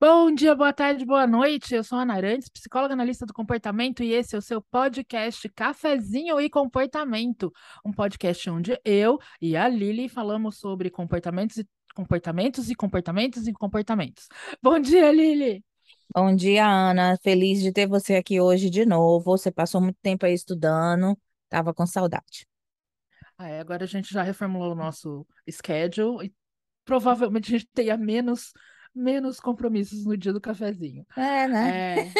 Bom dia, boa tarde, boa noite. Eu sou a Ana Arantes, psicóloga analista do comportamento, e esse é o seu podcast Cafezinho e Comportamento, um podcast onde eu e a Lili falamos sobre comportamentos e comportamentos e comportamentos e comportamentos. Bom dia, Lili. Bom dia, Ana. Feliz de ter você aqui hoje de novo. Você passou muito tempo aí estudando, tava com saudade. Ah, é, agora a gente já reformulou o nosso schedule e provavelmente a gente tenha menos menos compromissos no dia do cafezinho. É, né? É,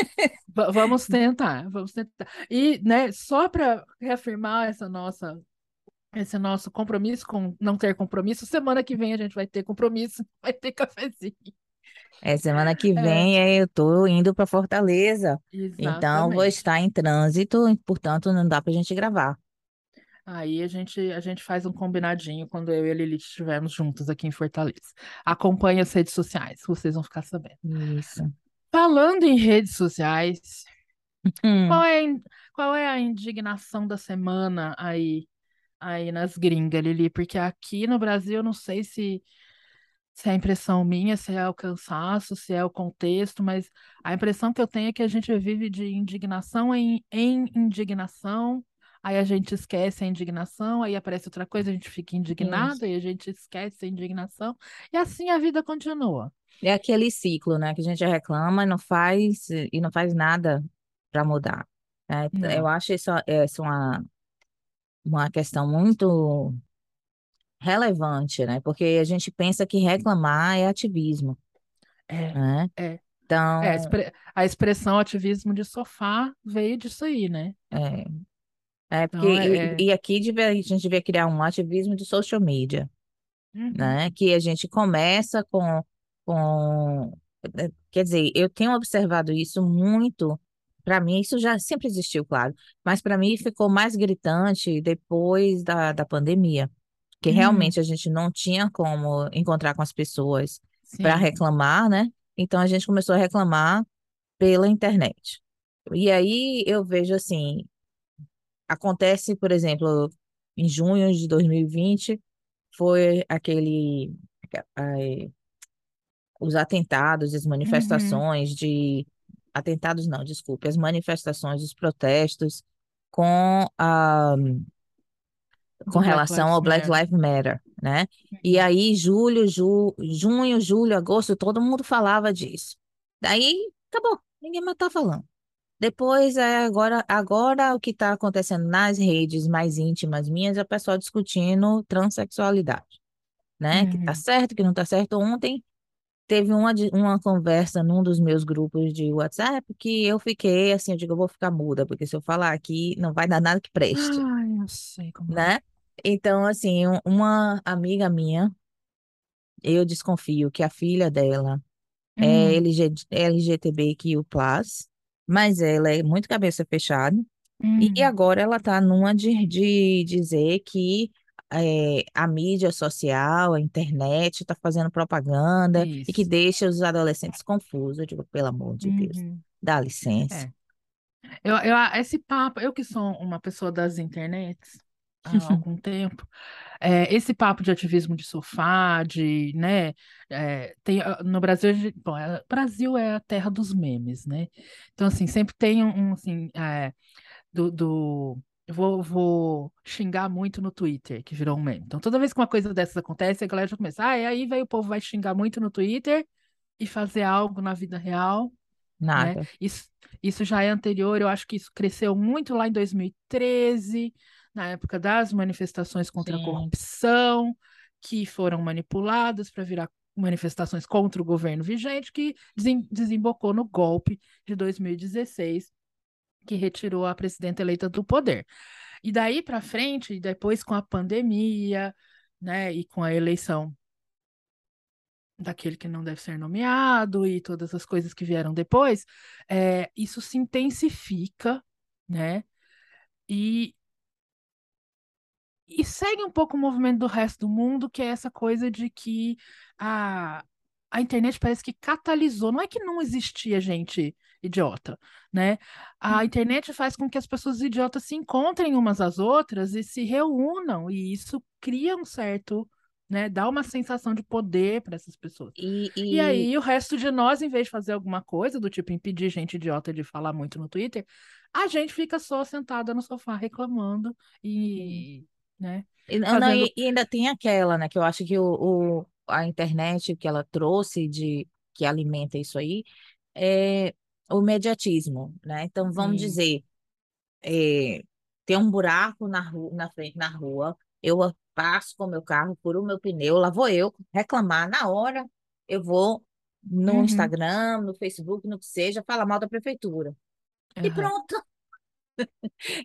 va- vamos tentar, vamos tentar. E, né, só para reafirmar essa nossa, esse nosso compromisso com não ter compromisso, semana que vem a gente vai ter compromisso, vai ter cafezinho. É, semana que É, vem eh, eu tô indo para Fortaleza, então vou exatamente. estar em trânsito, e, portanto não dá pra gente gravar. Aí a gente, a gente faz um combinadinho quando eu e a Lilith estivermos juntos aqui em Fortaleza. Acompanhe as redes sociais, vocês vão ficar sabendo. Isso. Falando em redes sociais, qual Hum, é, a in- qual é a indignação da semana aí, aí nas gringas, Lili? Porque aqui no Brasil eu não sei se, se é a impressão minha, se é o cansaço, se é o contexto, mas a impressão que eu tenho é que a gente vive de indignação em, em indignação, aí a gente esquece a indignação, aí aparece outra coisa, a gente fica isso. indignado, aí a gente esquece a indignação, e assim a vida continua. É aquele ciclo, né, que a gente reclama e não faz e não faz nada para mudar. É, eu acho isso, essa uma, uma questão muito relevante, né? Porque a gente pensa que reclamar é ativismo, É, né? é. É, Então, expre- a expressão ativismo de sofá veio disso aí, né? é, é porque Então, e, é, é- e aqui devia- a gente devia criar um ativismo de social media, Uhum, né? Que a gente começa com, com, eh, quer dizer, eu tenho observado isso muito. Para mim, isso já sempre existiu, claro, mas para mim ficou mais gritante depois da, da pandemia, que uhum, realmente a gente não tinha como encontrar com as pessoas para reclamar, né? Então a gente começou a reclamar pela internet. E aí eu vejo assim, acontece, por exemplo, em junho de 2020, foi aquele, eh, os atentados, as Uhum. manifestações de, atentados não, desculpe, as manifestações, os protestos com a, com Black relação ao Black. Lives Matter, né? E Uhum. aí, julho, ju, junho, julho, agosto, todo mundo falava disso. Daí, acabou, ninguém mais tá falando. Depois, é, agora, agora o que está acontecendo nas redes mais íntimas minhas é o pessoal discutindo transexualidade, né? Que tá Uhum. certo, que não tá certo. Ontem teve uma, uma conversa num dos meus grupos de WhatsApp que eu fiquei assim, eu digo, eu vou ficar muda, porque se eu falar aqui não vai dar nada que preste, Ai, eu sei como é. né? Então, assim, um- uma amiga minha, eu desconfio que a filha dela é Hum, LG, LGBTQI+, mas ela é muito cabeça fechada. E hum, agora ela está numa de, de dizer que eh, a mídia social, a internet está fazendo propaganda e que isso. deixa os adolescentes confusos. Eu digo, pelo amor de Deus, Uhum. dá licença. É. Eu, eu, esse papo, eu que sou uma pessoa das internets há algum tempo, é, esse papo de ativismo de sofá, de, né, é, tem, ah, no Brasil, bom, é, Brasil é a terra dos memes, né? Então, assim, sempre tem um, assim, é, do, do vou, vou xingar muito no Twitter, que virou um meme. Então, toda vez que uma coisa dessas acontece, a galera já começa, ah, e aí vai o povo vai xingar muito no Twitter e fazer algo na vida real né? Nada. Isso, isso já é anterior, eu acho que isso cresceu muito lá em 2013, na época das manifestações contra a Sim, corrupção, que foram manipuladas para virar manifestações contra o governo vigente, que desem- desembocou no golpe de 2016, que retirou a presidenta eleita do poder. E daí para frente, e depois com a pandemia, né, e com a eleição daquele que não deve ser nomeado e todas as coisas que vieram depois, é, isso se intensifica, né? E, e segue um pouco o movimento do resto do mundo, que é essa coisa de que a, a internet parece que catalisou. Não é que não existia gente idiota, né? A internet faz com que as pessoas idiotas se encontrem umas às outras e se reúnam, e isso cria um certo né? Dá uma sensação de poder para essas pessoas. E, e... e aí, o resto de nós, em vez de fazer alguma coisa, do tipo impedir gente idiota de falar muito no Twitter, a gente fica só sentada no sofá reclamando e, né? E, fazendo... não, e, e, ainda tem aquela, né, que eu acho que o, o, a internet que ela trouxe de que alimenta isso aí é o mediatismo, né? Então, vamos Sim. dizer, é, tem um buraco na, rua, na frente na rua, eu passo com o meu carro, por o meu pneu, lá vou eu reclamar na hora, eu vou no uhum. Instagram, no Facebook, no que seja, falar mal da prefeitura. Uhum. E pronto.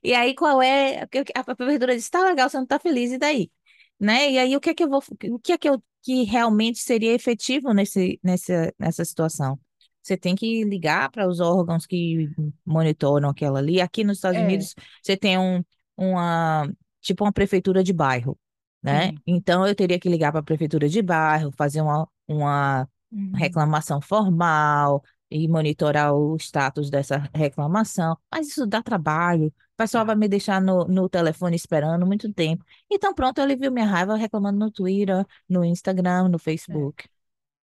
E aí, qual é? A prefeitura diz, tá legal, você não tá feliz, e daí? Né? E aí, o que é que eu vou, o que é que eu que realmente seria efetivo nesse, nessa, nessa situação? Você tem que ligar para os órgãos que monitoram aquela ali. Aqui nos Estados é. Unidos, você tem um, uma, tipo uma prefeitura de bairro, né? Então, eu teria que ligar para a prefeitura de bairro, fazer uma, uma uhum. reclamação formal, e monitorar o status dessa reclamação. Mas isso dá trabalho. O pessoal vai me deixar no, no telefone esperando muito tempo. Então, pronto, ele viu minha raiva reclamando no Twitter, no Instagram, no Facebook.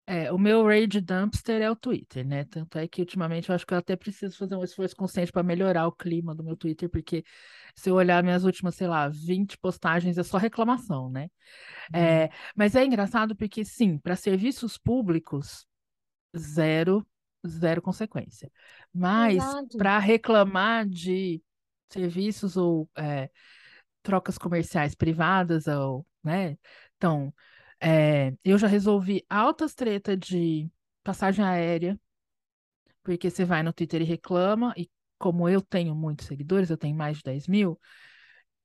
É. é, o meu rage dumpster é o Twitter, né? Tanto é que ultimamente eu acho que eu até preciso fazer um esforço consciente para melhorar o clima do meu Twitter, porque se eu olhar minhas últimas, sei lá, 20 postagens é só reclamação, né? É, uhum. mas é engraçado porque, sim, para serviços públicos, zero zero consequência. Mas para reclamar de serviços ou é, trocas comerciais privadas, ou, né? Então, é, eu já resolvi altas treta de passagem aérea, porque você vai no Twitter e reclama, e como eu tenho muitos seguidores, eu tenho mais de 10 mil,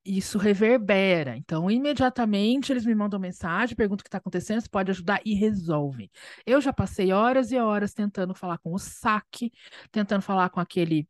isso reverbera. Então, imediatamente eles me mandam mensagem, perguntam o que está acontecendo, se pode ajudar e resolvem. Eu já passei horas e horas tentando falar com o saque, tentando falar com aquele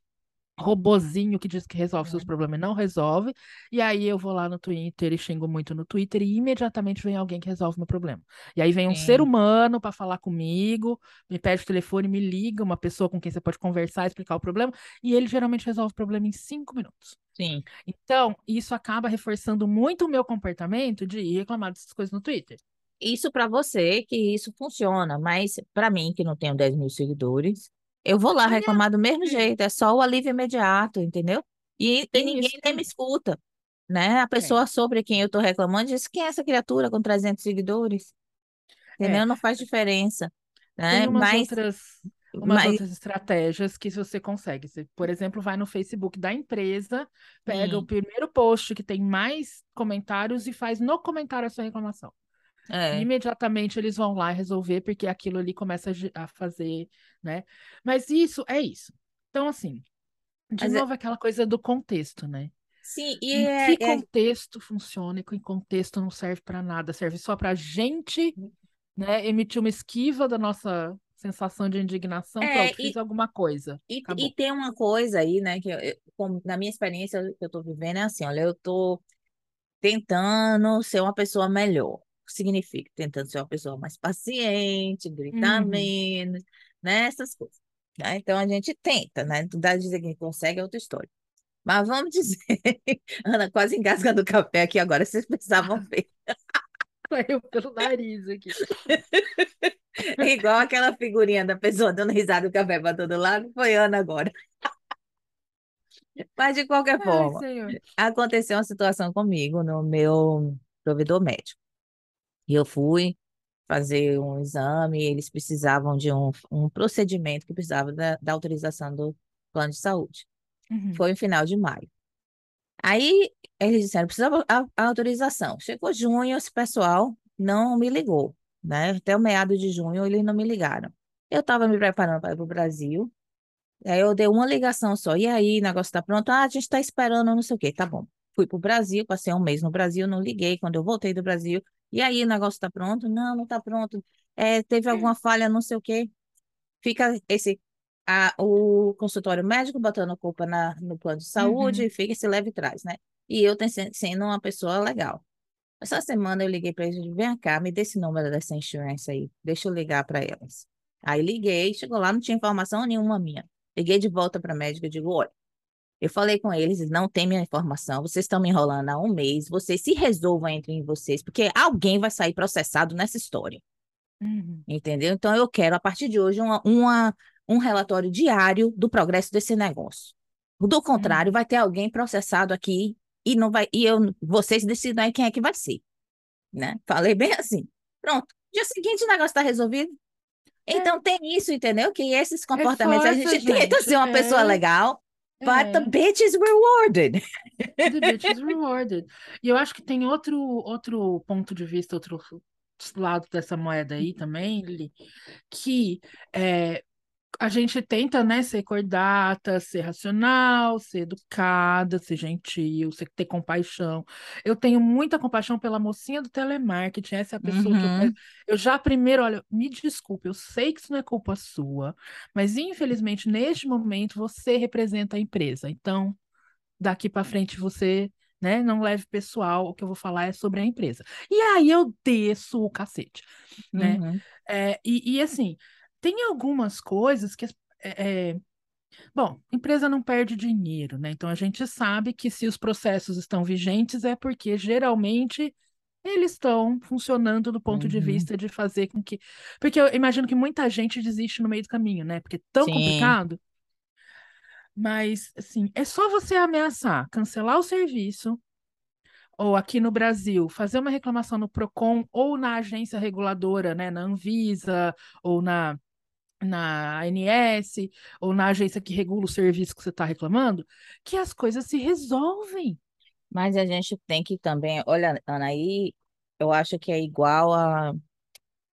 robozinho que diz que resolve seus problemas e não resolve. E aí eu vou lá no Twitter e xingo muito no Twitter e imediatamente vem alguém que resolve meu problema. E aí vem um Sim. ser humano para falar comigo, me pede o telefone, me liga, uma pessoa com quem você pode conversar, explicar o problema, e ele geralmente resolve o problema em cinco minutos. Sim. Então, isso acaba reforçando muito o meu comportamento de ir reclamar dessas coisas no Twitter. Isso para você que isso funciona, mas para mim, que não tenho 10 mil seguidores, eu vou lá reclamar do mesmo jeito, é só o alívio imediato, entendeu? E, e ninguém isso, nem me escuta, né? A pessoa é. sobre quem eu estou reclamando diz quem é essa criatura com 300 seguidores, entendeu? É. Não faz diferença, né? Tem umas mas, outras umas mas... outras estratégias que você consegue. Você, por exemplo, vai no Facebook da empresa, pega o primeiro post que tem mais comentários e faz no comentário a sua reclamação. É. Imediatamente eles vão lá resolver, porque aquilo ali começa a fazer, né? Mas isso é isso. Então, assim, de Mas é novo, é... aquela coisa do contexto, né? Sim, e em é, que é contexto funciona e que contexto não serve para nada, serve só para gente, né, emitir uma esquiva da nossa sensação de indignação, é, pronto, e, fiz alguma coisa. E, e, tem uma coisa aí, né, que eu, na minha experiência que eu estou vivendo é assim, olha, eu estou tentando ser uma pessoa melhor significa? Tentando ser uma pessoa mais paciente, gritar uhum. menos, né? Essas coisas. Né? Então a gente tenta, né? Dá dizer que consegue é outra história. Mas vamos dizer, Ana quase engasgando o café aqui agora, vocês precisavam ver. Saiu pelo nariz aqui. É igual aquela figurinha da pessoa dando risada do café para todo lado, foi Ana agora. Mas de qualquer forma, Ai, aconteceu uma situação comigo no meu provedor médico. E eu fui fazer um exame, eles precisavam de um, um procedimento que precisava da, da autorização do plano de saúde. Uhum. Foi no final de maio. Aí eles disseram, precisava a, a autorização. Chegou junho, esse pessoal não me ligou, né? Até o meado de junho eles não me ligaram. Eu estava me preparando para ir para o Brasil, aí eu dei uma ligação só. E aí, o negócio está pronto? Ah, a gente está esperando, não sei o quê. Tá bom. Fui para o Brasil, passei um mês no Brasil, não liguei. Quando eu voltei do Brasil, e aí, o negócio está pronto? Não, não está pronto. É, teve alguma falha, não sei o quê. Fica esse a, o consultório médico botando culpa na, no plano de saúde uhum. e fica esse leve trás, né? E eu tenho, sendo uma pessoa legal. Essa semana eu liguei para eles, vem cá, me dê esse número dessa insurance aí, deixa eu ligar para elas. Aí liguei, chegou lá, não tinha informação nenhuma minha. Liguei de volta para a médica e digo, olha, Eu falei com eles, não tem minha informação, vocês estão me enrolando há um mês, vocês se resolvam entre vocês, porque alguém vai sair processado nessa história. Uhum. Entendeu? Então, eu quero, a partir de hoje, uma, uma, um relatório diário do progresso desse negócio. Do contrário, vai ter alguém processado aqui e não vai, e eu, vocês decidem aí quem é que vai ser, né? Falei bem assim. Pronto. Dia seguinte o negócio está resolvido. Então tem isso, entendeu? Que esses comportamentos a Reforça, gente tenta gente, ser uma pessoa é. legal, but the É. bitch is rewarded. The bitch is rewarded. E eu acho que tem outro, outro ponto de vista, outro lado dessa moeda aí também, Lili, que é, a gente tenta, né, ser cordata, ser racional, ser educada, ser gentil, ser, ter compaixão. Eu tenho muita compaixão pela mocinha do telemarketing, essa é a pessoa que eu Uhum. quero. Eu já primeiro, olha, me desculpe, eu sei que isso não é culpa sua, mas infelizmente neste momento você representa a empresa. Então, daqui para frente você, né, não leve pessoal, o que eu vou falar é sobre a empresa. E aí eu desço o cacete, né? Uhum. É, e, e, assim, tem algumas coisas que. É, é, bom, empresa não perde dinheiro, né? Então a gente sabe que se os processos estão vigentes é porque geralmente eles estão funcionando do ponto de Uhum. vista de fazer com que. Porque eu imagino que muita gente desiste no meio do caminho, né? Porque é tão Sim. complicado. Mas, assim, é só você ameaçar, cancelar o serviço, ou aqui no Brasil, fazer uma reclamação no Procon ou na agência reguladora, né, na Anvisa ou na, na ANS ou na agência que regula o serviço que você está reclamando, que as coisas se resolvem. Mas a gente tem que também, olha, Ana, aí eu acho que é igual a,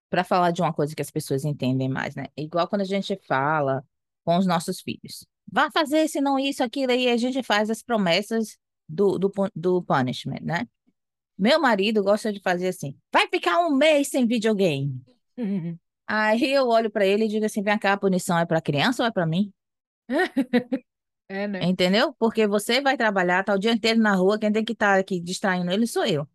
para falar de uma coisa que as pessoas entendem mais, né? É igual quando a gente fala com os nossos filhos. Vá fazer, se não isso, aquilo, aí a gente faz as promessas do, do, do punishment, né? Meu marido gosta de fazer assim, vai ficar um mês sem videogame. Uhum. Aí eu olho para ele e digo assim, vem cá, a punição é para criança ou é para mim? É, né? Entendeu? Porque você vai trabalhar, tá o dia inteiro na rua, quem tem que estar aqui distraindo ele sou eu.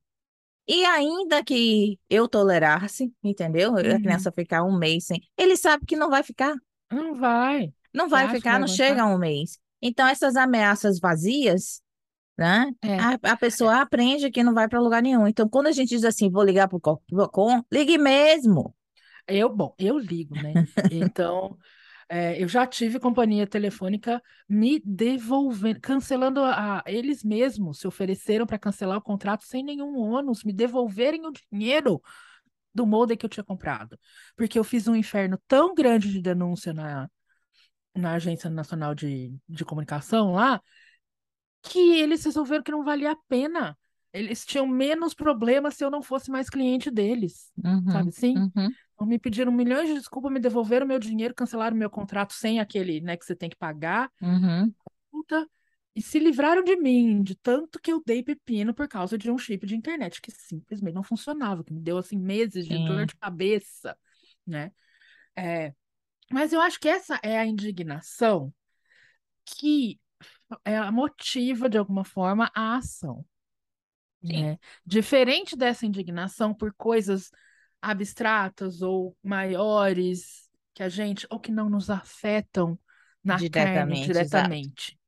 E ainda que eu tolerasse, entendeu? A Uhum. criança ficar um mês sem. Ele sabe que não vai ficar. Não vai. Não vai ficar, vai não aguentar? chega a um mês. Então, essas ameaças vazias, né? É. A, a pessoa aprende que não vai para lugar nenhum. Então, quando a gente diz assim, vou ligar para o Procon, ligue mesmo. Eu, bom, eu ligo, né? Então, é, eu já tive companhia telefônica me devolvendo, cancelando a, eles mesmos se ofereceram para cancelar o contrato sem nenhum ônus, me devolverem o dinheiro do modem que eu tinha comprado. Porque eu fiz um inferno tão grande de denúncia na, na Agência Nacional de, de Comunicação lá, que eles resolveram que não valia a pena. Eles tinham menos problemas se eu não fosse mais cliente deles. Uhum, Sabe assim? uhum, me pediram milhões de desculpas, me devolveram meu dinheiro, cancelaram meu contrato sem aquele, né, que você tem que pagar, uhum. puta, e se livraram de mim, de tanto que eu dei pepino por causa de um chip de internet que simplesmente não funcionava, que me deu assim meses de dor de cabeça, né? É, mas eu acho que essa é a indignação que é, motiva de alguma forma a ação, né? Diferente dessa indignação por coisas abstratas ou maiores que a gente ou que não nos afetam na carne Diretamente, exato. diretamente,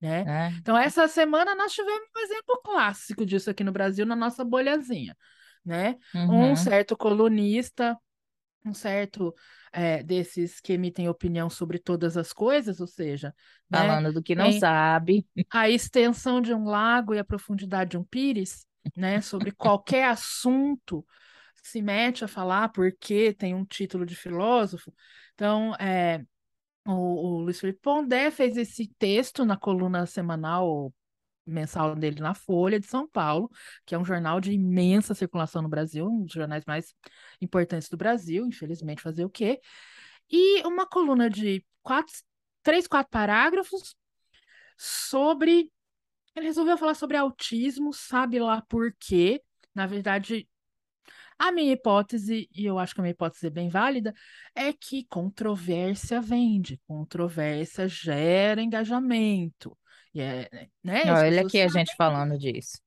né? Né? Então essa semana nós tivemos um exemplo clássico disso aqui no Brasil na nossa bolhazinha, né? Um Uhum. certo colunista, um certo é, desses que emitem opinião sobre todas as coisas, ou seja, né? Falando do que não sabe. a extensão de um lago e a profundidade de um pires, né? Sobre qualquer assunto se mete a falar porque tem um título de filósofo. Então, é, o, o Luiz Felipe Pondé fez esse texto na coluna semanal mensal dele na Folha de São Paulo, que é um jornal de imensa circulação no Brasil, um dos jornais mais importantes do Brasil, infelizmente fazer o quê? E uma coluna de quatro, três, quatro parágrafos sobre. Ele resolveu falar sobre autismo, sabe lá por quê. Na verdade, a minha hipótese, e eu acho que a minha hipótese é bem válida, é que controvérsia vende, controvérsia gera engajamento. E é, né? As Olha aqui a gente falando disso,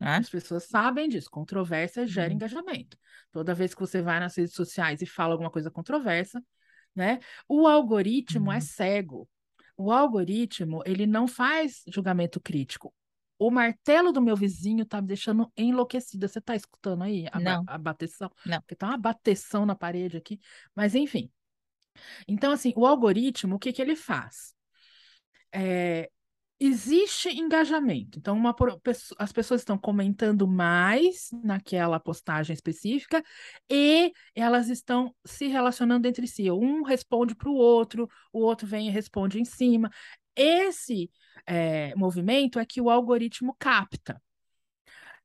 né? as pessoas sabem disso. Controvérsia gera Uhum. engajamento. Toda vez que você vai nas redes sociais e fala alguma coisa controversa, né? O algoritmo é Uhum. cego. o algoritmo, ele não faz julgamento crítico. O martelo do meu vizinho tá me deixando enlouquecida. Você tá escutando aí a, Não, a bateção? não. Porque tá uma bateção na parede aqui. Mas, enfim. Então, assim, o algoritmo, o que que ele faz? É, existe engajamento. Então, uma, as pessoas estão comentando mais naquela postagem específica e elas estão se relacionando entre si. Um responde para o outro, o outro vem e responde em cima. Esse é, movimento é que o algoritmo capta.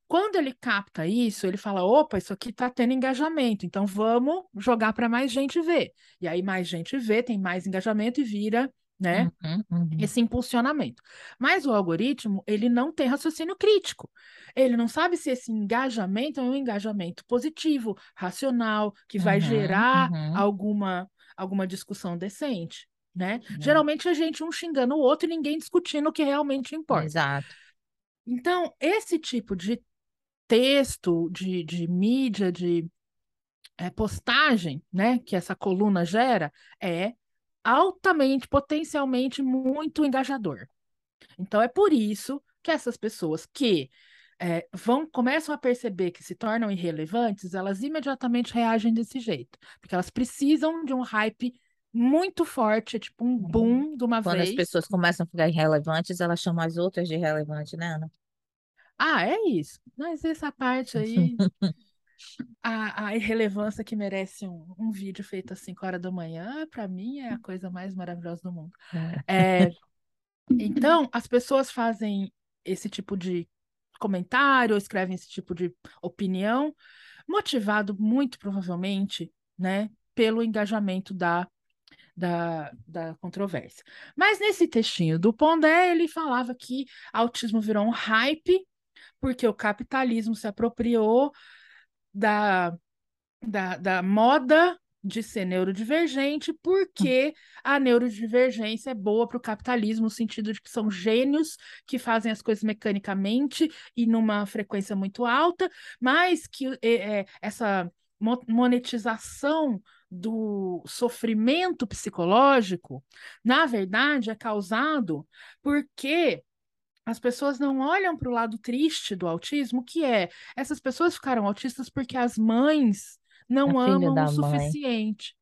Quando ele capta isso, ele fala: opa, isso aqui está tendo engajamento, então vamos jogar para mais gente ver. E aí mais gente vê, tem mais engajamento e vira, né? Uhum, uhum. esse impulsionamento. Mas o algoritmo, ele não tem raciocínio crítico. Ele não sabe se esse engajamento é um engajamento positivo, racional, que vai Uhum, gerar uhum. alguma, alguma discussão decente, né? Uhum. Geralmente a gente um xingando o outro e ninguém discutindo o que realmente importa. Exato. Então, esse tipo de texto, de, de mídia, de é, postagem, né, que essa coluna gera, é altamente, potencialmente muito engajador. Então é por isso que essas pessoas que é, vão começam a perceber que se tornam irrelevantes, elas imediatamente reagem desse jeito, porque elas precisam de um hype muito forte, tipo um boom de uma Quando as vez. pessoas começam a ficar irrelevantes, elas chamam as outras de irrelevante, né, Ana? Ah, é isso. Mas essa parte aí, a, a irrelevância que merece um, um vídeo feito às 5 horas da manhã, para mim é a coisa mais maravilhosa do mundo. É, então, as pessoas fazem esse tipo de comentário, ou escrevem esse tipo de opinião, motivado muito provavelmente, né, pelo engajamento da, da, da controvérsia. Mas nesse textinho do Pondé, ele falava que autismo virou um hype porque o capitalismo se apropriou da, da, da moda de ser neurodivergente, porque a neurodivergência é boa para o capitalismo, no sentido de que são gênios que fazem as coisas mecanicamente e numa frequência muito alta, mas que é, essa mo- monetização do sofrimento psicológico, na verdade, é causado porque as pessoas não olham para o lado triste do autismo, que é essas pessoas ficaram autistas porque as mães A não filha amam o mãe. suficiente.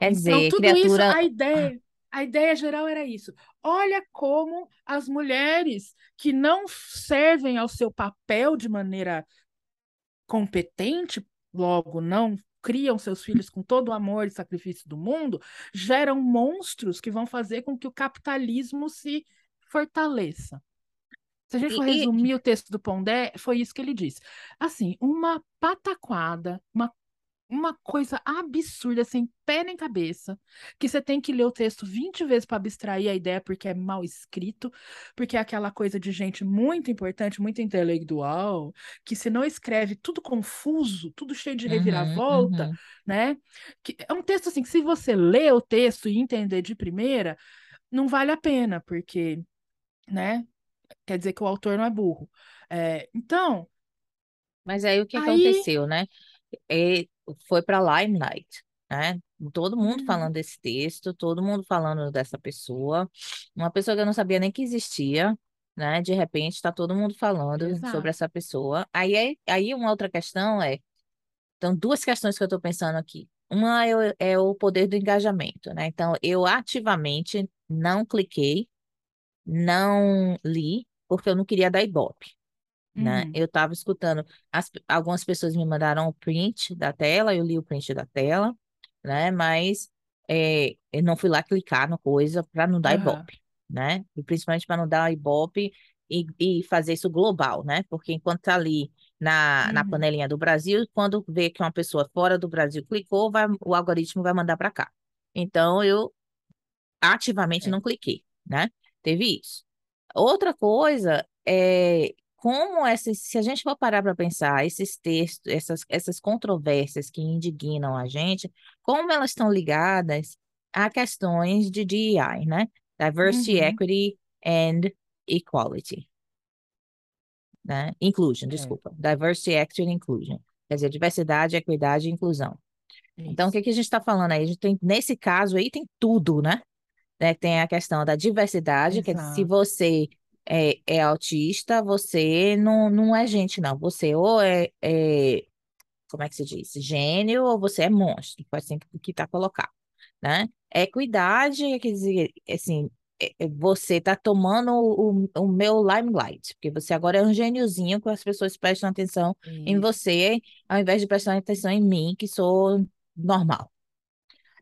Quer Então, dizer, tudo isso, criatura. a ideia, a ideia geral era isso. Olha como as mulheres que não servem ao seu papel de maneira competente, logo não criam seus filhos com todo o amor e sacrifício do mundo, geram monstros que vão fazer com que o capitalismo se fortaleça. Se a gente for E, e- resumir o texto do Pondé, foi isso que ele disse. Assim, uma pataquada, uma, uma coisa absurda, sem pé nem cabeça, que você tem que ler o texto 20 vezes para abstrair a ideia, porque é mal escrito, porque é aquela coisa de gente muito importante, muito intelectual, que se não escreve tudo confuso, tudo cheio de Uhum, reviravolta, uhum. né? Que é um texto assim que se você ler o texto e entender de primeira, não vale a pena, porque, né? Quer dizer que o autor não é burro. É, então, Mas aí o que aí. aconteceu, né? E foi para Limelight, né? Todo mundo falando desse texto, todo mundo falando dessa pessoa, uma pessoa que eu não sabia nem que existia, né? De repente está todo mundo falando sobre exato. essa pessoa. Aí, aí, aí uma outra questão é, então duas questões que eu estou pensando aqui. Uma é, o- é o poder do engajamento, né? Então eu ativamente não cliquei, não li, porque eu não queria dar ibope né? Uhum, Eu estava escutando, as- algumas pessoas me mandaram o print da tela, eu li o print da tela, né? Mas é, eu não fui lá clicar no coisa para não dar aham, ibope, né? E principalmente para não dar ibope e, e fazer isso global, né? Porque enquanto tá ali na, na uhum, panelinha do Brasil, quando vê que uma pessoa fora do Brasil clicou, vai, o algoritmo vai mandar para cá. Então eu ativamente é. não cliquei, né? Teve isso. Outra coisa é como essas, se a gente for parar para pensar, esses textos, essas, essas controvérsias que indignam a gente, como elas estão ligadas a questões de DEI, né? Diversity, Uhum, Equity and Equality, né? Inclusion, é, desculpa. Diversity, Equity and Inclusion. Quer dizer, diversidade, equidade e inclusão. Então, o isso. que que a gente está falando aí? A gente tem, nesse caso aí, tem tudo, né? né? Tem a questão da diversidade, que se Exato. você é, é autista, você não, não é gente, não. Você ou é, é, como é que se diz? Gênio ou você é monstro, pode ser o que está colocado, né? Equidade, quer dizer, assim, é- é você está tomando o, o meu limelight, porque você agora é um gêniozinho que as pessoas prestam atenção em Isso. você, ao invés de prestar atenção em mim, que sou normal,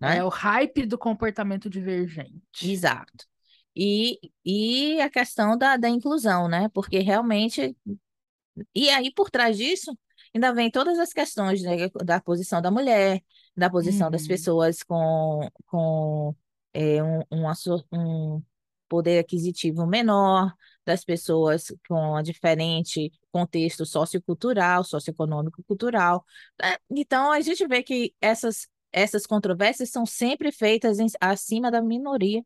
né? É o hype do comportamento divergente. Exato. E, e a questão da, da inclusão, né? Porque realmente E aí, por trás disso, ainda vem todas as questões, né, da posição da mulher, da posição das Uhum. pessoas com, com é, um, um, um poder aquisitivo menor, das pessoas com a diferente contexto sociocultural, socioeconômico, cultural. né? Então, a gente vê que essas, essas controvérsias são sempre feitas em- acima da minoria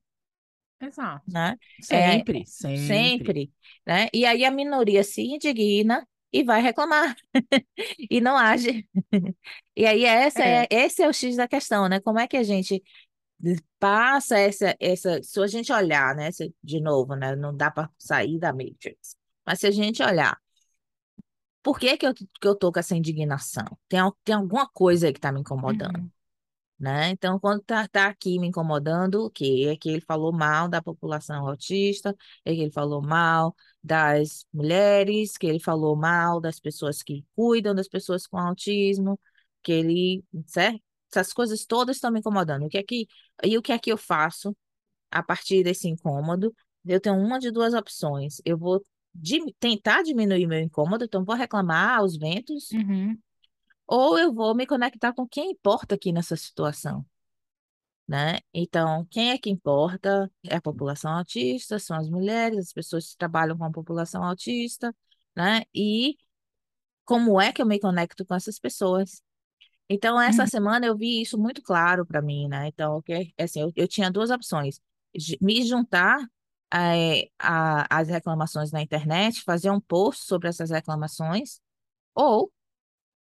Exato. né? É, Sempre, sempre. sempre, né? E aí a minoria se indigna e vai reclamar e não age. E aí essa é, É. esse é o X da questão, né? Como é que a gente passa essa, essa, se a gente olhar, né? se- De novo, né? Não dá para sair da Matrix. Mas se a gente olhar, por que que eu, que eu tô com essa indignação? Tem, tem alguma coisa aí que tá me incomodando Uhum. Né? Então, quando tá, tá aqui me incomodando, o quê? É que ele falou mal da população autista, é que ele falou mal das mulheres, que ele falou mal das pessoas que cuidam das pessoas com autismo, que ele, certo? Essas coisas todas estão me incomodando. O que é que, e o que é que eu faço a partir desse incômodo? Eu tenho uma de duas opções. Eu vou di- tentar diminuir meu incômodo, então vou reclamar aos ventos, Uhum. Ou eu vou me conectar com quem importa aqui nessa situação né? Então, quem é que importa é a população autista, são as mulheres, as pessoas que trabalham com a população autista, né? E como é que eu me conecto com essas pessoas? Então, essa Uhum. semana eu vi isso muito claro para mim, né? Então, o que assim, eu, eu tinha duas opções: me juntar eh, a- às reclamações na internet, fazer um post sobre essas reclamações, ou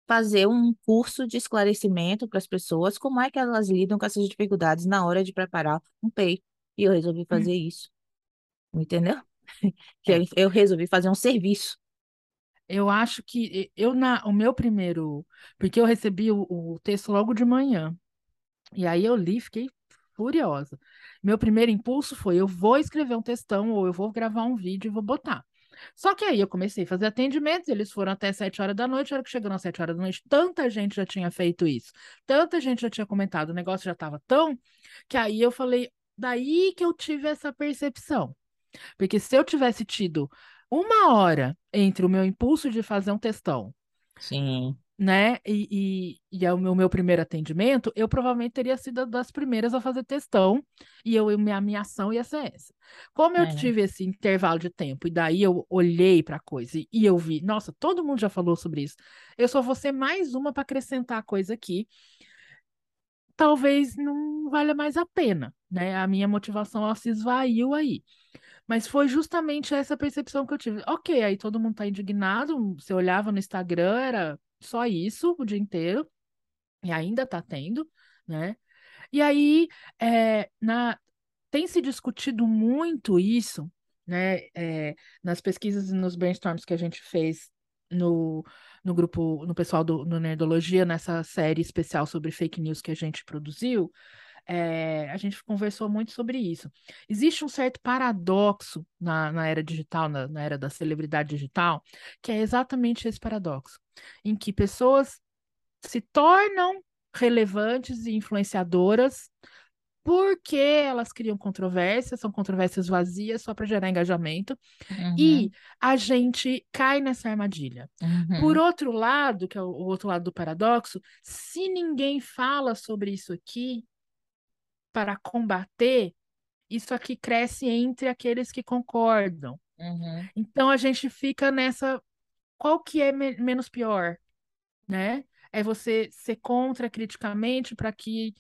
fazer um curso de esclarecimento para as pessoas, como é que elas lidam com essas dificuldades na hora de preparar um peito. E eu resolvi Uhum. fazer isso, entendeu? Que eu, É. eu resolvi fazer um serviço. Eu acho que eu na o meu primeiro, porque eu recebi o, o texto logo de manhã. E aí eu li, e fiquei furiosa. Meu primeiro impulso foi: eu vou escrever um textão ou eu vou gravar um vídeo e vou botar. Só que aí eu comecei a fazer atendimentos, eles foram até sete horas da noite, a hora que chegou às sete horas da noite, tanta gente já tinha feito isso, tanta gente já tinha comentado, o negócio já estava tão que aí eu falei, daí que eu tive essa percepção. Porque se eu tivesse tido uma hora entre o meu impulso de fazer um textão Sim, né? E, e, e é o meu, meu primeiro atendimento, eu provavelmente teria sido das primeiras a fazer testão e eu, minha, minha ação ia ser essa. Como eu é, tive esse intervalo de tempo e daí eu olhei para a coisa e, e eu vi, nossa, todo mundo já falou sobre isso. Eu só vou ser mais uma para acrescentar coisa aqui. Talvez não valha mais a pena, né? A minha motivação ela se esvaiu aí. Mas foi justamente essa percepção que eu tive. Ok, aí todo mundo tá indignado. Você olhava no Instagram, era só isso o dia inteiro e ainda está tendo, né? E aí, é, na, tem se discutido muito isso, né? é, nas pesquisas e nos brainstorms que a gente fez no, no grupo, no pessoal do no Nerdologia, nessa série especial sobre fake news que a gente produziu, é, a gente conversou muito sobre isso. Existe um certo paradoxo na, na era digital, na, na era da celebridade digital, que é exatamente esse paradoxo, em que pessoas se tornam relevantes e influenciadoras porque elas criam controvérsias, são controvérsias vazias só para gerar engajamento, e uhum, a gente cai nessa armadilha. Por uhum, outro lado, que é o o outro lado do paradoxo, se ninguém fala sobre isso aqui para combater, isso aqui cresce entre aqueles que concordam. uhum, Então a gente fica nessa, qual que é me- menos pior? né? É você ser contra criticamente para que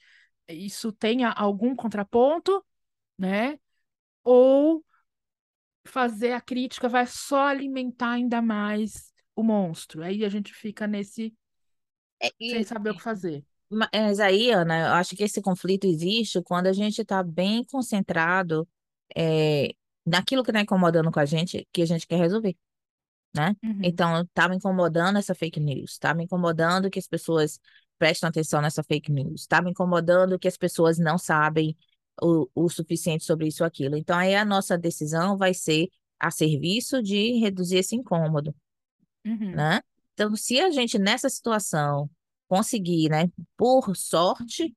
isso tenha algum contraponto, né? Ou fazer a crítica vai só alimentar ainda mais o monstro. Aí a gente fica nesse É, sem e, saber o que fazer. Mas aí, Ana, eu acho que esse conflito existe quando a gente está bem concentrado é, naquilo que está incomodando com a gente, que a gente quer resolver, né? Uhum, Então, está me incomodando essa fake news, está me incomodando que as pessoas prestam atenção nessa fake news, está me incomodando que as pessoas não sabem o, o suficiente sobre isso ou aquilo. Então, aí a nossa decisão vai ser a serviço de reduzir esse incômodo uhum, né? Então, se a gente nessa situação conseguir, né, por sorte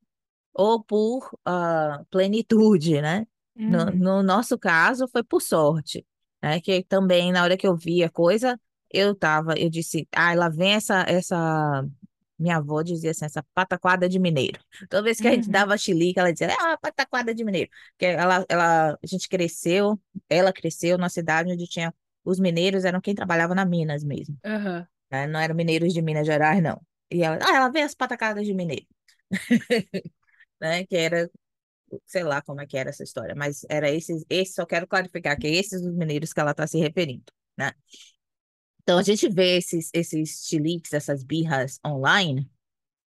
ou por ah, plenitude, né? No, uhum, no nosso caso, foi por sorte, né? Que também, na hora que eu vi a coisa, eu tava, eu disse, ah, lá vem essa, essa, minha avó dizia assim, essa pataquada de mineiro. Toda vez que a gente uhum, dava chilique, ela dizia, ah, pataquada de mineiro. Que ela, ela, a gente cresceu, ela cresceu na cidade onde tinha, os mineiros eram quem trabalhava na Minas mesmo aham. né? Não eram mineiros de Minas Gerais, não. E ela, ah, ela vê as patacadas de mineiro, né? Que era, sei lá como é que era essa história, mas era esses, esse, só quero clarificar que é esses os mineiros que ela está se referindo, né? Então a gente vê esses, esses chiliques, essas birras online,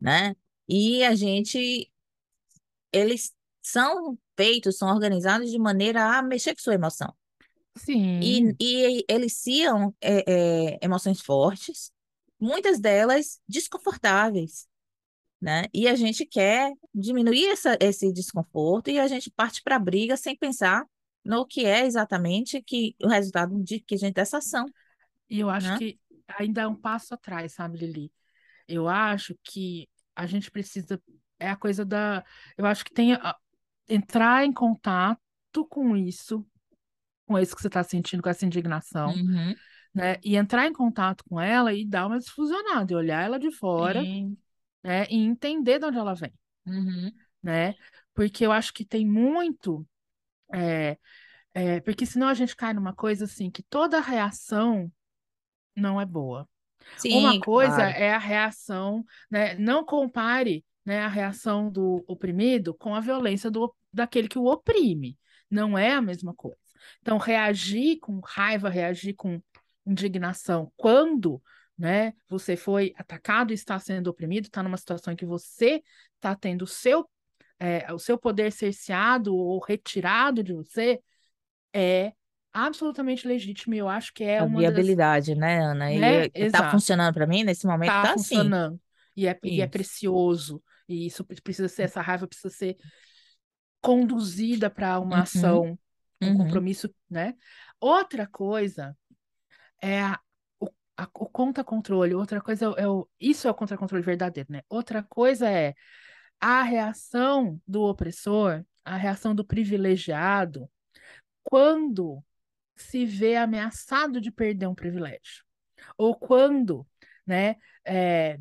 né? E a gente, eles são feitos, são organizados de maneira a mexer com sua emoção. E, Sim. e eliciam é, é, emoções fortes, muitas delas desconfortáveis. Né? E a gente quer diminuir essa, esse desconforto e a gente parte para a briga sem pensar no que é exatamente que o resultado de que a gente dessa ação, E eu acho né? que ainda é um passo atrás, sabe, Lili? Eu acho que a gente precisa. É a coisa da. Eu acho que tem. a- Entrar em contato com isso, com isso que você está sentindo, com essa indignação, Uhum, né? E entrar em contato com ela e dar uma desfusionada, e olhar ela de fora, sim, né? E entender de onde ela vem, uhum, né? Porque eu acho que tem muito. é, é, porque senão a gente cai numa coisa assim, que toda reação não é boa. Uma sim, coisa claro, é a reação, né? Não compare, né, a reação do oprimido com a violência do, daquele que o oprime. Não é a mesma coisa. Então, reagir com raiva, reagir com indignação quando, né, você foi atacado e está sendo oprimido, está numa situação em que você está tendo o seu, é, o seu poder cerceado ou retirado de você, é absolutamente legítimo. E eu acho que é a uma das, viabilidade, né, Ana? né? E está Exato funcionando para mim nesse momento, tá tá assim, funcionando e é, e é precioso, e isso precisa ser, essa raiva precisa ser conduzida para uma uhum, ação, um uhum, compromisso, né? Outra coisa é a, a- o contra-controle, outra coisa é o, isso é o contra-controle verdadeiro, né? Outra coisa é a reação do opressor, a reação do privilegiado, quando se vê ameaçado de perder um privilégio, ou quando, né, é,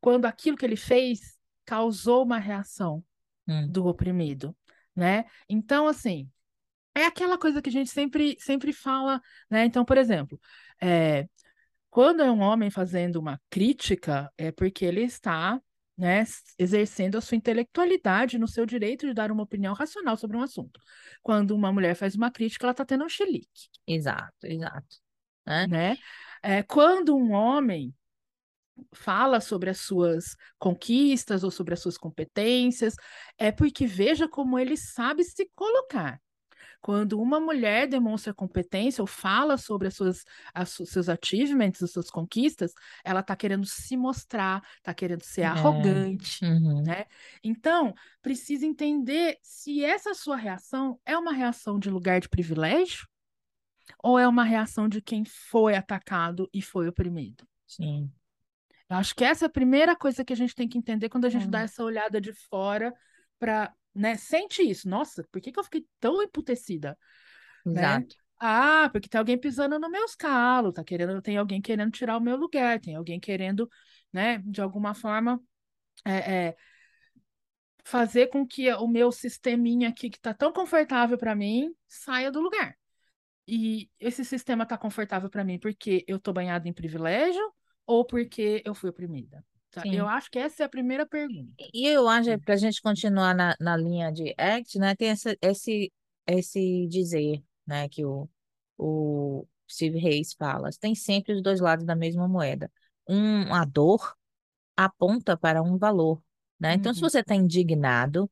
quando aquilo que ele fez causou uma reação hum, do oprimido, né? Então, assim, é aquela coisa que a gente sempre, sempre fala, né? Então, por exemplo, é, quando é um homem fazendo uma crítica, é porque ele está, né, exercendo a sua intelectualidade no seu direito de dar uma opinião racional sobre um assunto. Quando uma mulher faz uma crítica, ela está tendo um chilique, exato, exato, né? né? É, quando um homem fala sobre as suas conquistas ou sobre as suas competências, é porque veja como ele sabe se colocar. Quando uma mulher demonstra competência ou fala sobre as suas, as, seus achievements, as suas conquistas, ela está querendo se mostrar, está querendo ser É, arrogante, uhum, né? Então, precisa entender se essa sua reação é uma reação de lugar de privilégio ou é uma reação de quem foi atacado e foi oprimido. sim, Eu acho que essa é a primeira coisa que a gente tem que entender quando a gente dá hum, essa olhada de fora para, né, sente isso. Nossa, por que que eu fiquei tão emputecida, né? exato, Ah, porque tem alguém pisando nos meus calos, tá querendo, tem alguém querendo tirar o meu lugar, tem alguém querendo, né, de alguma forma, é, é, fazer com que o meu sisteminha aqui, que tá tão confortável para mim, saia do lugar. E esse sistema tá confortável para mim porque eu tô banhada em privilégio ou porque eu fui oprimida? Tá? Eu acho que essa é a primeira pergunta. E eu acho, para a gente continuar na, na linha de ACT, né, tem essa, esse, esse dizer, né, que o, o Steve Reis fala, tem sempre os dois lados da mesma moeda. Um, a dor aponta para um valor, né? Então, se Uhum. você está indignado,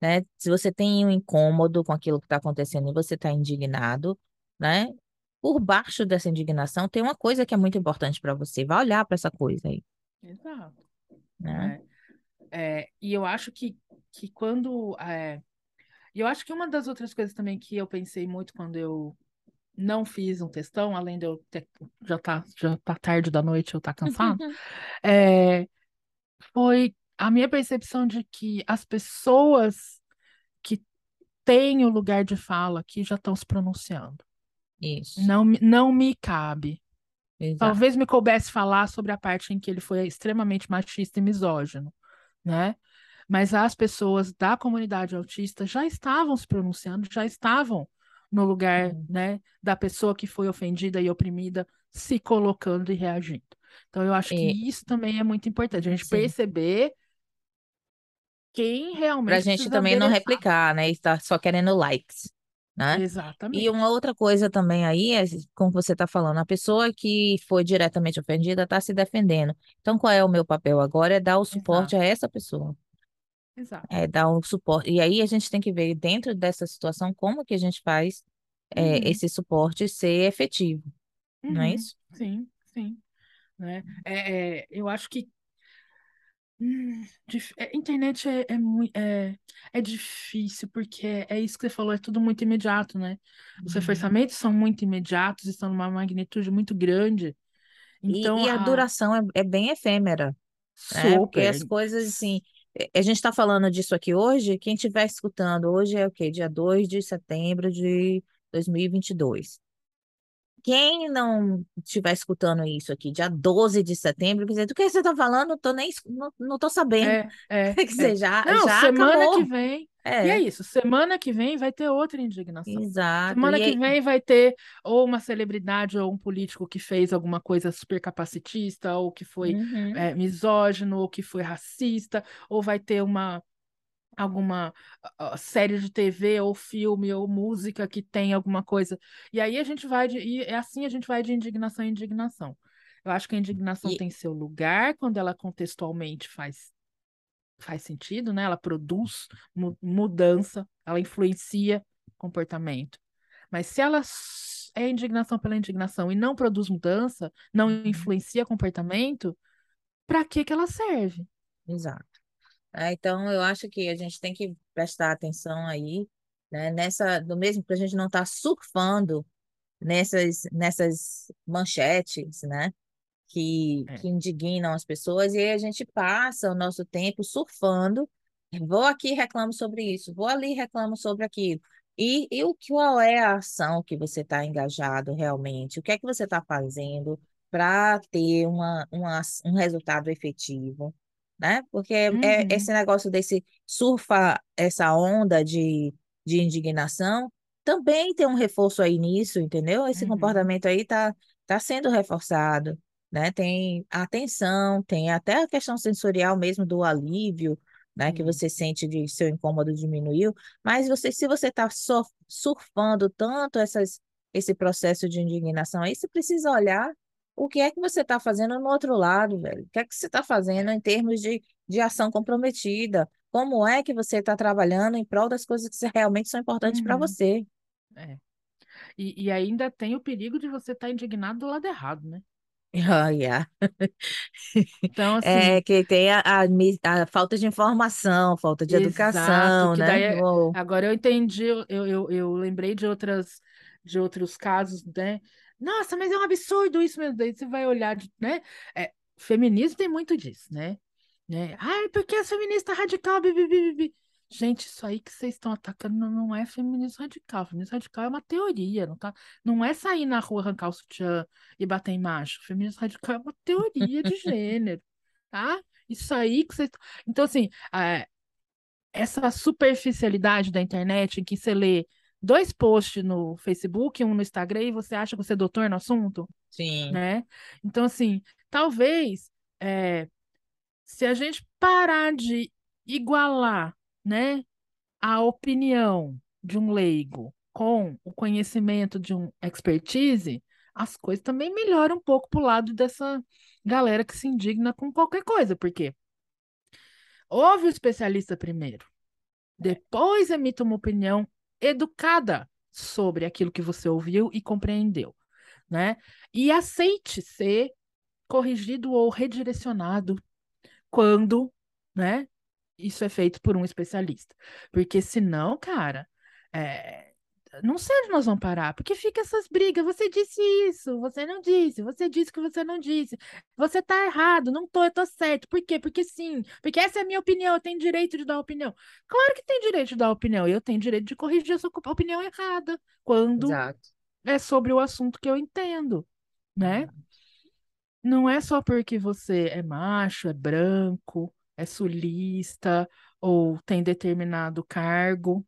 né? Se você tem um incômodo com aquilo que está acontecendo e você está indignado, né? Por baixo dessa indignação tem uma coisa que é muito importante para você. Vai olhar para essa coisa aí, Exato. né? É, é, e eu acho que, que quando. É, e eu acho que uma das outras coisas também que eu pensei muito quando eu não fiz um textão, além de eu ter, já tá, já tá tarde da noite, eu tá cansado, é, foi a minha percepção de que as pessoas que têm o lugar de fala aqui já estão se pronunciando. Isso, Não, não me cabe. Exato. Talvez me coubesse falar sobre a parte em que ele foi extremamente machista e misógino, né? Mas as pessoas da comunidade autista já estavam se pronunciando, já estavam no lugar, Hum. né, da pessoa que foi ofendida e oprimida, se colocando e reagindo. Então, eu acho que E, isso também é muito importante, a gente sim. perceber quem Pra realmente gente precisa também não replicar, né? E tá só querendo likes, né? E Exatamente. uma outra coisa também aí é, como você está falando, a pessoa que foi diretamente ofendida está se defendendo. Então, qual é o meu papel agora? É dar o suporte Exato, a essa pessoa. exato. É dar o suporte. E aí a gente tem que ver dentro dessa situação como que a gente faz é, Uhum, esse suporte ser efetivo, não é uhum, isso? sim, sim, né? É, é, eu acho que é, internet é, é, é, é difícil, porque é, é isso que você falou, é tudo muito imediato, né? Os uhum. reforçamentos são muito imediatos, estão numa magnitude muito grande. E, Então, e a a duração é, é bem efêmera, né? Porque super. as coisas, assim, é, a gente está falando disso aqui hoje, quem estiver escutando, hoje é o quê? Dia 2 de setembro de 2022. Quem não estiver escutando isso aqui, dia 12 de setembro, quer dizer, do que você está falando, tô nem, não, não tô sabendo. É, é, Quer é. dizer, já, Não, já semana que acabou. vem. E é É, isso, semana que vem vai ter outra indignação. exato. Semana E que aí, vem vai ter ou uma celebridade ou um político que fez alguma coisa super capacitista, ou que foi Uhum, é, misógino, ou que foi racista, ou vai ter uma alguma ah, série de TV ou filme ou música que tem alguma coisa. E aí a gente vai de, e é assim a gente vai de indignação em indignação. Eu acho que a indignação e, tem seu lugar quando ela contextualmente faz faz sentido, né? Ela produz mu- mudança, ela influencia comportamento. Mas se ela é indignação pela indignação e não produz mudança, não Uhum, influencia comportamento, para que que ela serve? exato. É, então, eu acho que a gente tem que prestar atenção aí, né, nessa, do mesmo para a gente não estar surfando nessas, nessas manchetes, né, que, É. que indignam as pessoas, e aí a gente passa o nosso tempo surfando. Vou aqui reclamo sobre isso, vou ali reclamo sobre aquilo. E, e o qual é a ação que você está engajado realmente? O que é que você está fazendo para ter uma, uma, um resultado efetivo? Né? Porque é, é esse Uhum, negócio desse surfa essa onda de, de indignação também tem um reforço aí nisso, entendeu? Esse uhum, comportamento aí está tá sendo reforçado né? Tem a atenção, tem até a questão sensorial mesmo do alívio, né? Que sim. você sente de seu incômodo diminuiu, mas você, se você está surfando tanto essas, esse processo de indignação aí, você precisa olhar o que é que você está fazendo no outro lado, velho. O que é que você está fazendo É. em termos de, de ação comprometida? Como é que você está trabalhando em prol das coisas que realmente são importantes para Uhum, você? é. E, e ainda tem o perigo de você estar indignado do lado errado, né? Ah, yeah. Então, É assim, que tem a, a a falta de informação, falta de exato, educação, né? é- agora eu entendi, eu, eu, eu lembrei de outras de outros casos, né? Nossa, mas é um absurdo isso mesmo. Daí você vai olhar, né? É, feminismo tem muito disso, né? né? Ai, porque radical, bi, bi, bi, bi. Gente, isso aí que vocês estão atacando não é feminismo radical. Feminismo radical é uma teoria, não tá? Não é sair na rua, arrancar o sutiã e bater em macho. Feminismo radical é uma teoria de gênero, tá? Isso aí que vocês. Então, assim, é, essa superficialidade da internet em que você lê dois posts no Facebook, um no Instagram, e você acha que você é doutor no assunto, Sim, né? Então, assim, talvez. é, se a gente parar de igualar, né, a opinião de um leigo com o conhecimento de um expertise, as coisas também melhoram um pouco pro lado dessa galera que se indigna com qualquer coisa, porque Ouve o especialista primeiro. Depois emita uma opinião educada sobre aquilo que você ouviu e compreendeu, né? E aceite ser corrigido ou redirecionado quando, né? Isso é feito por um especialista. Porque senão, cara, é, não sei onde nós vamos parar, porque fica essas brigas. Você disse isso, você não disse, você disse que você não disse. Você tá errado, não tô, eu tô certo. Por quê? Porque sim, porque essa é a minha opinião, eu tenho direito de dar opinião. Claro que tem direito de dar opinião, eu tenho direito de corrigir a sua opinião errada quando Exato. é sobre o assunto que eu entendo, né? Não é só porque você é macho, é branco, é sulista ou tem determinado cargo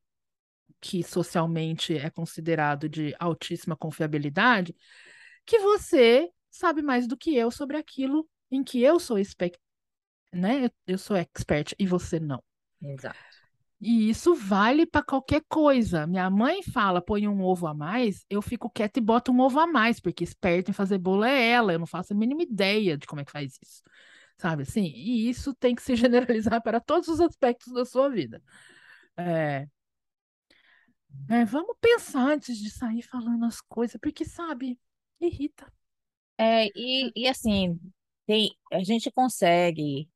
que socialmente é considerado de altíssima confiabilidade, que você sabe mais do que eu sobre aquilo em que eu sou expert, né? Eu sou expert e você não. Exato. E isso vale para qualquer coisa. Minha mãe fala, põe um ovo a mais, eu fico quieta e boto um ovo a mais, porque esperta em fazer bolo é ela, eu não faço a mínima ideia de como é que faz isso. Sabe assim? E isso tem que se generalizar para todos os aspectos da sua vida. É, é, vamos pensar antes de sair falando as coisas, porque, sabe, irrita. É, e, e assim, tem, a gente consegue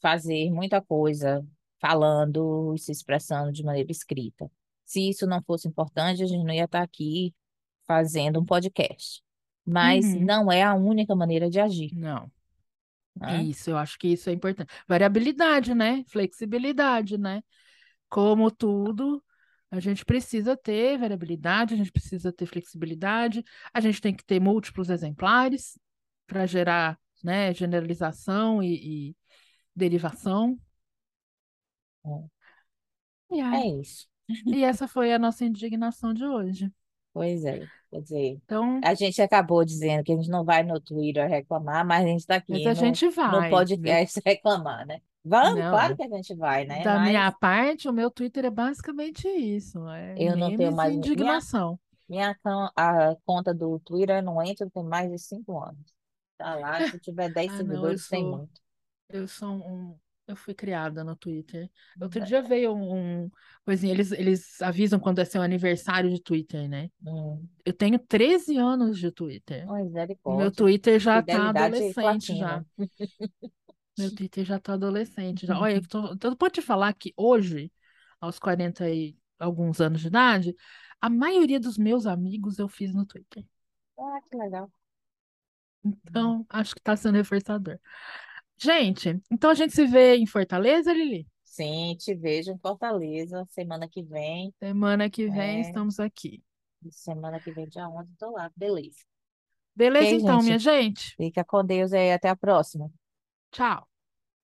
fazer muita coisa falando e se expressando de maneira escrita. Se isso não fosse importante, a gente não ia estar aqui fazendo um podcast. Mas Uhum. não é a única maneira de agir, Não, né? isso, eu acho que isso é importante. Variabilidade, né? Flexibilidade, né? Como tudo, a gente precisa ter variabilidade, a gente precisa ter flexibilidade, a gente tem que ter múltiplos exemplares para gerar, né, generalização e, e derivação. É ai, isso. e essa foi a nossa indignação de hoje. Pois é. Quer dizer, Então, a gente acabou dizendo que a gente não vai no Twitter reclamar, mas a gente está mas aqui a no, gente no vai. vê- podcast reclamar, né? Vamos, Não, claro que a gente vai, né? da minha Mas parte, o meu Twitter é basicamente isso, é eu não tenho memes e mais. Minha, indignação. minha con- a conta do Twitter não entra tem mais de cinco anos. Tá lá, se tiver 10 Ah, não, eu seguidores, tem sou, muito. eu sou um, eu fui criada no Twitter. Outro dia veio um, um coisinha, eles, eles avisam quando é seu aniversário de Twitter, né? Hum, Eu tenho 13 anos de Twitter. Meu misericórdia. Twitter já tá Fidelidade adolescente já. platina. Meu Twitter já tá adolescente já. Olha, eu tô, eu posso te falar que hoje, aos 40 e alguns anos de idade, a maioria dos meus amigos eu fiz no Twitter. Ah, que legal. Então, acho que tá sendo reforçador. Gente, então a gente se vê em Fortaleza, Lili? Sim, te vejo em Fortaleza semana que vem. Semana que vem É, estamos aqui. semana que vem, dia 11, tô lá. Beleza. Beleza, Ok, então, minha gente? gente? Fica com Deus aí. Até a próxima. Tchau.